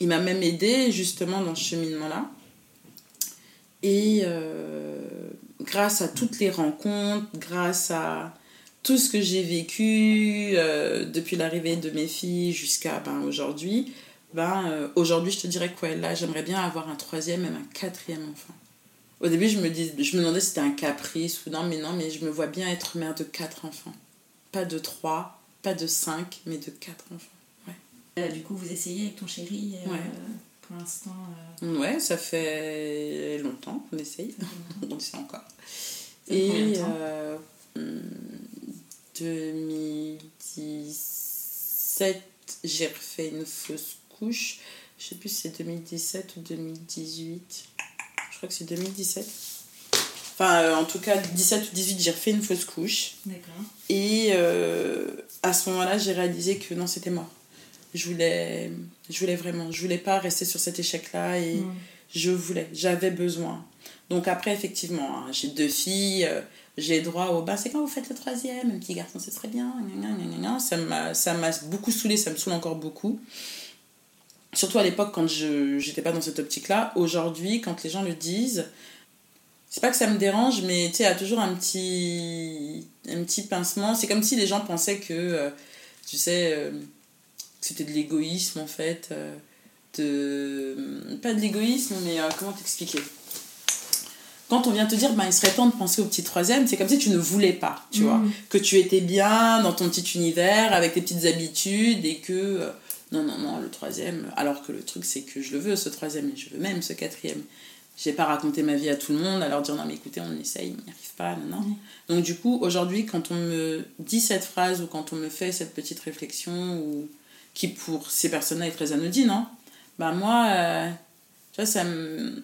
Il m'a même aidé justement dans ce cheminement-là. Et euh, grâce à toutes les rencontres, grâce à tout ce que j'ai vécu euh, depuis l'arrivée de mes filles jusqu'à ben, aujourd'hui, ben, euh, aujourd'hui je te dirais que ouais, là j'aimerais bien avoir un troisième, même un quatrième enfant. Au début je me, dis, je me demandais si c'était un caprice ou non, mais non, mais je me vois bien être mère de quatre enfants. Pas de trois, pas de cinq, mais de quatre enfants. Euh, Du coup, vous essayez avec ton chéri euh, Ouais. pour l'instant. euh, Ouais, ça fait longtemps qu'on essaye. On essaie encore. Ça Et temps euh, hmm, 2017, j'ai refait une fausse couche. Je sais plus si c'est 2017 ou 2018. Crois que c'est 2017. Enfin, euh, en tout cas, 17 ou 18, j'ai refait une fausse couche. D'accord. Et euh, à ce moment-là, j'ai réalisé que non, c'était mort. Je voulais, je voulais vraiment, je voulais pas rester sur cet échec-là et je voulais, j'avais besoin. Donc après, effectivement, hein, j'ai deux filles, euh, j'ai droit au bah c'est quand vous faites le troisième, un petit garçon, c'est très bien. gna, gna, ça m'a beaucoup saoulé, ça me saoule encore beaucoup. Surtout à l'époque quand je j'étais pas dans cette optique-là. Aujourd'hui, quand les gens le disent, c'est pas que ça me dérange, mais tu sais, il y a toujours un petit, un petit pincement. C'est comme si les gens pensaient que, euh, tu sais, euh, c'était de l'égoïsme en fait. euh, de... Pas de l'égoïsme, mais comment t'expliquer? Quand on vient te dire, ben, il serait temps de penser au petit troisième, c'est comme si tu ne voulais pas, tu vois. Que tu étais bien dans ton petit univers, avec tes petites habitudes, et que. euh, non, non, non, le troisième. Alors que le truc, c'est que je le veux, ce troisième, et je veux même ce quatrième. J'ai pas raconté ma vie à tout le monde, à leur dire, non, mais écoutez, on essaye, on n'y arrive pas, non, non. Donc, du coup, aujourd'hui, quand on me dit cette phrase, ou quand on me fait cette petite réflexion, ou qui pour ces personnes-là est très anodine, hein, bah, moi, euh, tu vois, ça me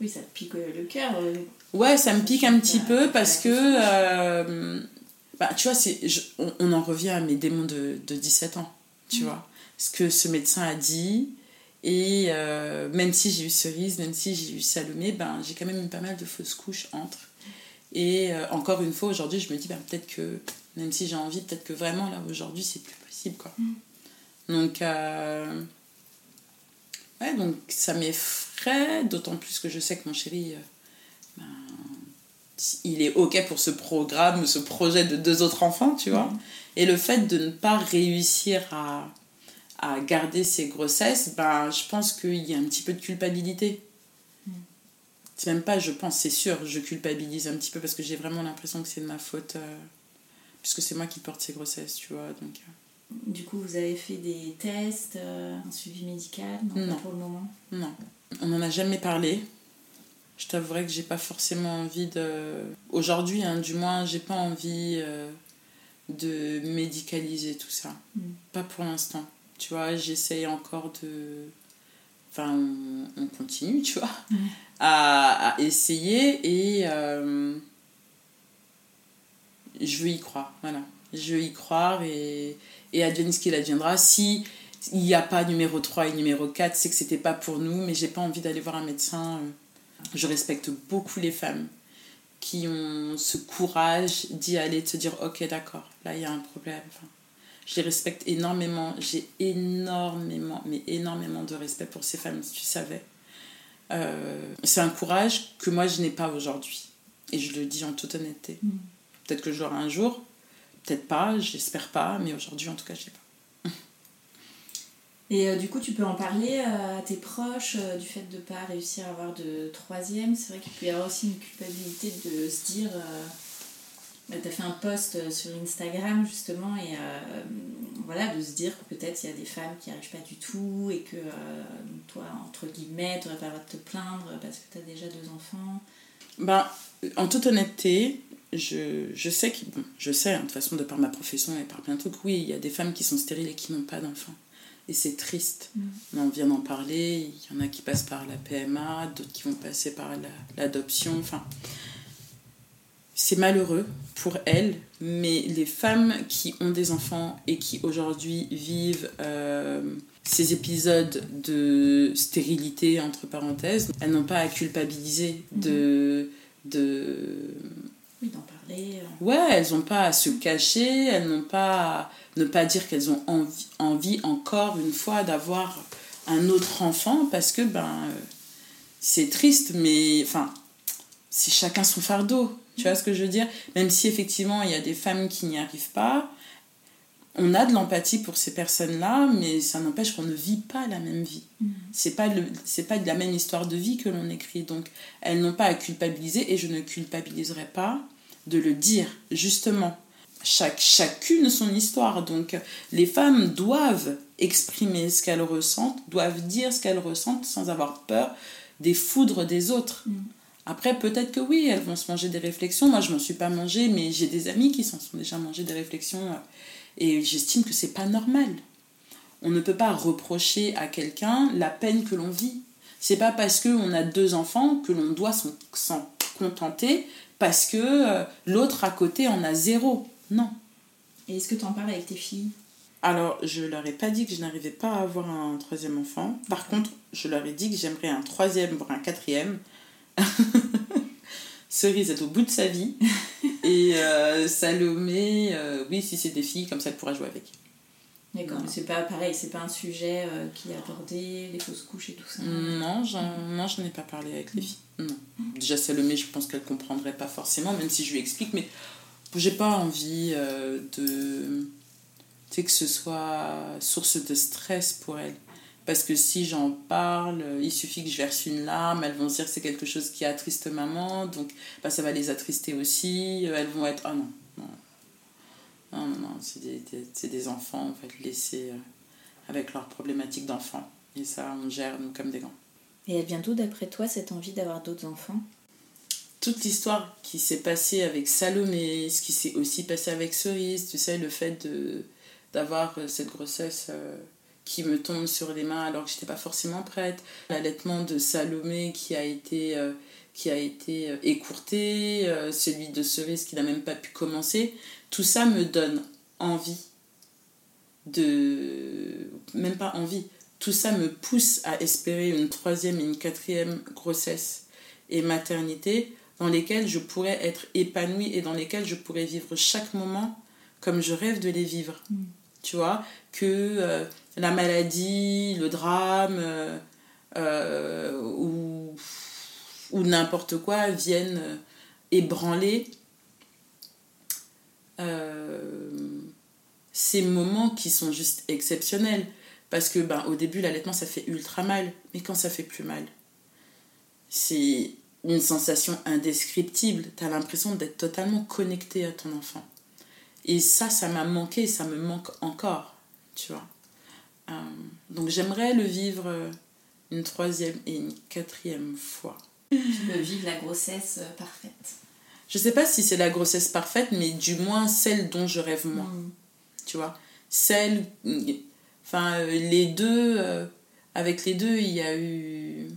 Oui, ça te pique euh, le cœur. euh. Ouais, ça me pique un petit peu parce que, euh, bah, tu vois, je- on, on en revient à mes démons de, de 17 ans, tu vois. Ce que ce médecin a dit, et euh, même si j'ai eu Cerise, même si j'ai eu Salomé, ben, j'ai quand même eu pas mal de fausses couches entre. Et euh, encore une fois, aujourd'hui, je me dis, ben, peut-être que, même si j'ai envie, peut-être que vraiment, là, aujourd'hui, c'est plus possible, quoi. Donc, euh, ouais, donc ça m'effraie, d'autant plus que je sais que mon chéri, euh, ben, il est OK pour ce programme, ce projet de deux autres enfants, tu vois. Et le fait de ne pas réussir à, à garder ses grossesses, ben, je pense qu'il y a un petit peu de culpabilité. C'est même pas, je pense, c'est sûr, je culpabilise un petit peu parce que j'ai vraiment l'impression que c'est de ma faute, euh, puisque c'est moi qui porte ces grossesses, tu vois. Donc, euh, Du coup, vous avez fait des tests, euh, un suivi médical Non, Non. pas pour le moment. Non, on n'en a jamais parlé. Je t'avouerai que j'ai pas forcément envie de. Aujourd'hui, hein, du moins, j'ai pas envie euh, de médicaliser tout ça. Mm. Pas pour l'instant. Tu vois, j'essaye encore de. Enfin, on, on continue, tu vois, Mm. à, à essayer et. euh, je veux y croire, voilà. Je veux y croire et, et advienne ce qu'il adviendra. Si il n'y a pas numéro 3 et numéro 4, c'est que c'était pas pour nous, mais j'ai pas envie d'aller voir un médecin. Je respecte beaucoup les femmes qui ont ce courage d'y aller, de se dire ok d'accord, là il y a un problème. Enfin, je les respecte énormément, j'ai énormément, mais énormément de respect pour ces femmes, si tu savais. Euh, c'est un courage que moi je n'ai pas aujourd'hui. Et je le dis en toute honnêteté. Mm. Peut-être que je l'aurai un jour, peut-être pas, j'espère pas, mais aujourd'hui en tout cas je l'ai pas. Et euh, du coup, tu peux en parler euh, à tes proches euh, du fait de ne pas réussir à avoir de troisième? C'est vrai qu'il peut y avoir aussi une culpabilité de se dire. bah, tu as fait un post sur Instagram justement, et voilà, de se dire que peut-être il y a des femmes qui n'y arrivent pas du tout, et que toi, entre guillemets, tu n'aurais pas le droit de te plaindre parce que tu as déjà deux enfants. Ben, en toute honnêteté, je, je sais que, bon, je sais, hein, de toute façon, de par ma profession et par plein de trucs, oui, il y a des femmes qui sont stériles et qui n'ont pas d'enfants. Et c'est triste. Mm. Mais on vient d'en parler, il y en a qui passent par la PMA, d'autres qui vont passer par la- l'adoption, enfin... C'est malheureux pour elles, mais les femmes qui ont des enfants et qui aujourd'hui vivent euh, ces épisodes de stérilité, entre parenthèses, elles n'ont pas à culpabiliser de, de, Oui, d'en parler. euh. Ouais, elles n'ont pas à se cacher, elles n'ont pas à ne pas dire qu'elles ont envie, envie encore une fois d'avoir un autre enfant parce que ben euh, c'est triste, mais enfin c'est chacun son fardeau. Tu vois ce que je veux dire? Même si effectivement il y a des femmes qui n'y arrivent pas, on a de l'empathie pour ces personnes-là, mais ça n'empêche qu'on ne vit pas la même vie. C'est pas le, c'est pas de la même histoire de vie que l'on écrit. Donc elles n'ont pas à culpabiliser et je ne culpabiliserai pas de le dire justement. Chaque, chacune son histoire. Donc les femmes doivent exprimer ce qu'elles ressentent, doivent dire ce qu'elles ressentent sans avoir peur des foudres des autres. Après, peut-être que oui, elles vont se manger des réflexions. Moi, je m'en suis pas mangé, mais j'ai des amis qui s'en sont déjà mangé des réflexions. euh, Et j'estime que c'est pas normal. On ne peut pas reprocher à quelqu'un la peine que l'on vit. C'est pas parce qu'on a deux enfants que l'on doit s'en- contenter parce que euh, l'autre à côté en a zéro. Non. Et est-ce que tu en parles avec tes filles? Alors, je leur ai pas dit que je n'arrivais pas à avoir un troisième enfant. Par contre, je leur ai dit que j'aimerais un troisième, voire un quatrième. Cerise est au bout de sa vie. Et euh, Salomé, euh, oui, si c'est des filles, comme ça, elle pourra jouer avec. D'accord, mais c'est pas pareil, c'est pas un sujet euh, qui est abordé, les fausses couches et tout ça. Non, non, je n'ai pas parlé avec les filles. Non. Déjà, Salomé, je pense qu'elle comprendrait pas forcément, même si je lui explique, mais j'ai pas envie de. Tu sais, que ce soit source de stress pour elle. Parce que si j'en parle, il suffit que je verse une larme, elles vont se dire que c'est quelque chose qui attriste maman, donc bah, ça va les attrister aussi. Elles vont être. Ah non, non. Non, non, non, c'est des, des, des, enfants, en fait, laissés avec leurs problématiques d'enfants. Et ça, on gère, nous, comme des grands. Et elle vient d'où, d'après toi, cette envie d'avoir d'autres enfants? Toute l'histoire qui s'est passée avec Salomé, ce qui s'est aussi passé avec Cerise, tu sais, le fait de, d'avoir cette grossesse qui me tombe sur les mains alors que j'étais pas forcément prête, l'allaitement de Salomé qui a été, qui a été écourté, celui de Cerise qui n'a même pas pu commencer, tout ça me donne envie de... même pas envie, tout ça me pousse à espérer une troisième et une quatrième grossesse et maternité dans lesquelles je pourrais être épanouie et dans lesquelles je pourrais vivre chaque moment comme je rêve de les vivre. Mm. Tu vois, que euh, la maladie, le drame euh, euh, ou, n'importe quoi viennent ébranler ces moments qui sont juste exceptionnels. Parce que ben, au début, l'allaitement, ça fait ultra mal. Mais quand ça fait plus mal, c'est une sensation indescriptible. Tu as l'impression d'être totalement connecté à ton enfant. Et ça, ça m'a manqué, ça me manque encore, tu vois. Euh, donc j'aimerais le vivre euh, une troisième et une quatrième fois. Tu veux vivre la grossesse euh, parfaite. Je sais pas si c'est la grossesse parfaite, mais du moins celle dont je rêve moi. Mm. Tu vois? Celle Enfin, les deux, euh, avec les deux, il y a eu,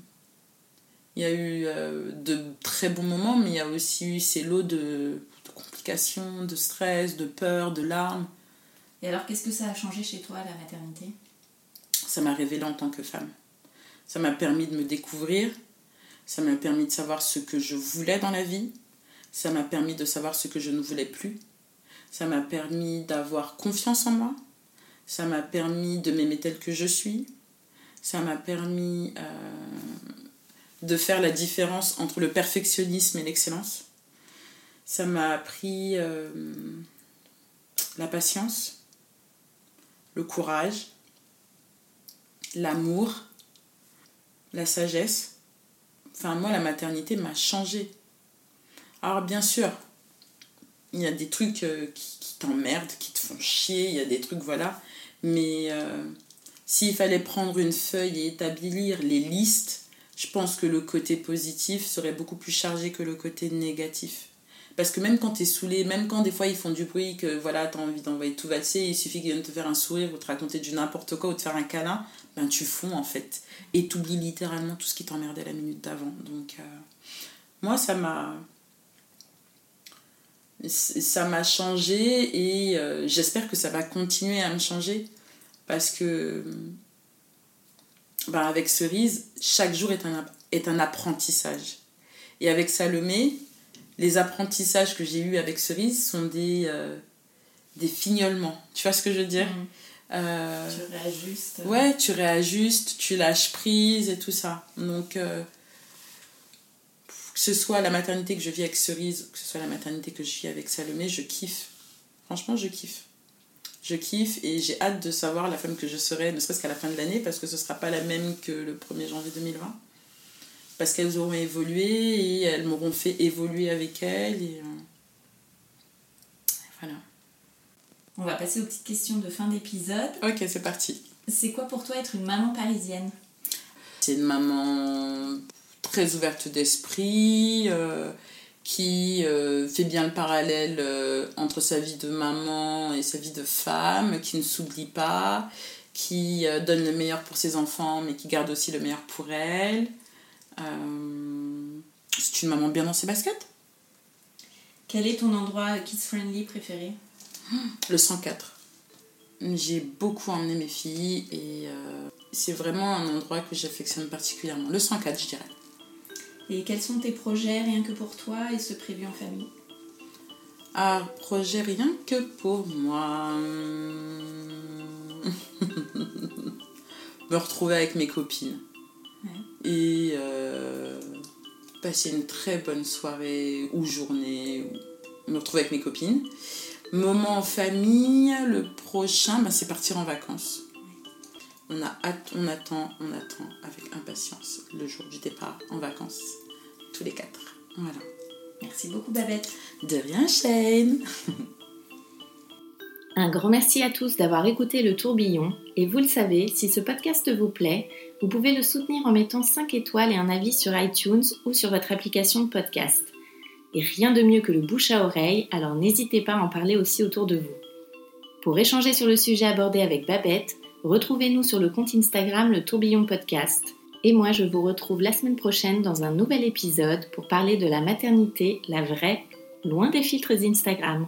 il y a eu euh, de très bons moments, mais il y a aussi eu ces lots de, complications, de stress, de peur, de larmes. Et alors, qu'est-ce que ça a changé chez toi, la maternité? Ça m'a révélé en tant que femme. Ça m'a permis de me découvrir. Ça m'a permis de savoir ce que je voulais dans la vie. Ça m'a permis de savoir ce que je ne voulais plus. Ça m'a permis d'avoir confiance en moi. Ça m'a permis de m'aimer tel que je suis. Ça m'a permis euh, de faire la différence entre le perfectionnisme et l'excellence. Ça m'a appris euh, la patience, le courage, l'amour, la sagesse. Enfin, moi, la maternité m'a changé. Alors, bien sûr, il y a des trucs euh, qui, t'emmerdent, qui te font chier, il y a des trucs, voilà. Mais euh, s'il fallait prendre une feuille et établir les listes, je pense que le côté positif serait beaucoup plus chargé que le côté négatif. Parce que même quand tu es saoulé, même quand des fois ils font du bruit, que voilà, tu as envie d'envoyer tout valser, il suffit qu'ils viennent te faire un sourire ou te raconter du n'importe quoi ou te faire un câlin, ben tu fonds en fait. Et tu oublies littéralement tout ce qui t'emmerdait la minute d'avant. Donc, euh, moi, ça m'a ça m'a changé et euh, j'espère que ça va continuer à me changer parce que bah, avec Cerise, chaque jour est un, est un apprentissage. Et avec Salomé, les apprentissages que j'ai eus avec Cerise sont des, euh, des fignolements. Tu vois ce que je veux dire? Mmh. Euh, Tu réajustes. Ouais, tu réajustes, tu lâches prise et tout ça. Donc que ce soit la maternité que je vis avec Cerise, que ce soit la maternité que je vis avec Salomé, je kiffe. Franchement, je kiffe. Je kiffe et j'ai hâte de savoir la femme que je serai, ne serait-ce qu'à la fin de l'année, parce que ce ne sera pas la même que le 1er janvier 2020. Parce qu'elles auront évolué et elles m'auront fait évoluer avec elles. Et, euh, Voilà. On va passer aux petites questions de fin d'épisode. Ok, c'est parti. C'est quoi pour toi être une maman parisienne? C'est une maman très ouverte d'esprit, euh, qui euh, fait bien le parallèle euh, entre sa vie de maman et sa vie de femme, qui ne s'oublie pas, qui donne le meilleur pour ses enfants, mais qui garde aussi le meilleur pour elle. C'est une maman bien dans ses baskets? Quel est ton endroit kids-friendly préféré? Le 104. J'ai beaucoup emmené mes filles et c'est vraiment un endroit que j'affectionne particulièrement. Le 104, je dirais. Et quels sont tes projets rien que pour toi et ce prévu en famille? Ah, projet rien que pour moi. Me retrouver avec mes copines. Et euh, passer une très bonne soirée ou journée. Me retrouver avec mes copines. Moment en famille, le prochain, bah, c'est partir en vacances. on a hâte, on attend, on attend avec impatience le jour du départ en vacances, tous les quatre. Voilà. Merci beaucoup Babette. De rien, Shane. Un grand merci à tous d'avoir écouté le tourbillon et vous le savez, si ce podcast vous plaît, vous pouvez le soutenir en mettant 5 étoiles et un avis sur iTunes ou sur votre application de podcast. Et rien de mieux que le bouche à oreille, alors n'hésitez pas à en parler aussi autour de vous. Pour échanger sur le sujet abordé avec Babette, retrouvez-nous sur le compte Instagram le tourbillon podcast. Et moi, je vous retrouve la semaine prochaine dans un nouvel épisode pour parler de la maternité, la vraie, loin des filtres Instagram.